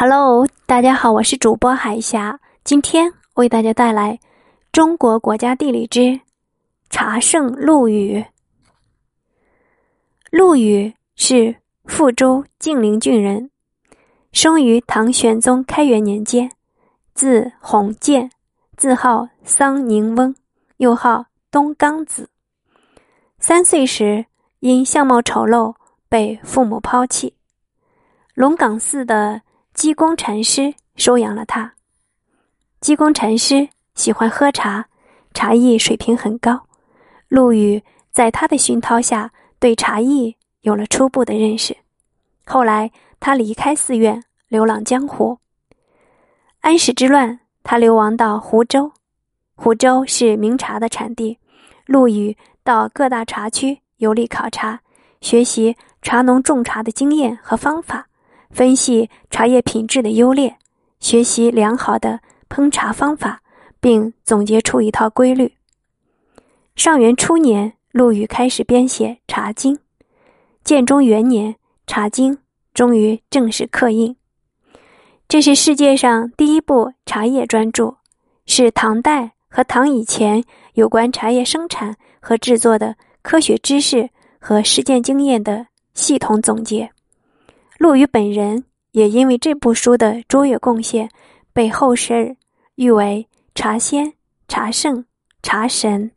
Hello，大家好，我是主播海霞。今天为大家带来《中国国家地理之茶圣陆羽》。陆羽是富州晋陵郡人，生于唐玄宗开元年间，字弘建，字号桑宁翁，又号东刚子。三岁时因相貌丑陋被父母抛弃，龙岗寺的。济公禅师收养了他。济公禅师喜欢喝茶，茶艺水平很高。陆羽在他的熏陶下，对茶艺有了初步的认识。后来，他离开寺院，流浪江湖。安史之乱，他流亡到湖州。湖州是名茶的产地。陆羽到各大茶区游历考察，学习茶农种茶的经验和方法。分析茶叶品质的优劣，学习良好的烹茶方法，并总结出一套规律。上元初年，陆羽开始编写《茶经》。建中元年，《茶经》终于正式刻印。这是世界上第一部茶叶专著，是唐代和唐以前有关茶叶生产和制作的科学知识和实践经验的系统总结。陆羽本人也因为这部书的卓越贡献，被后世誉为茶仙、茶圣、茶神。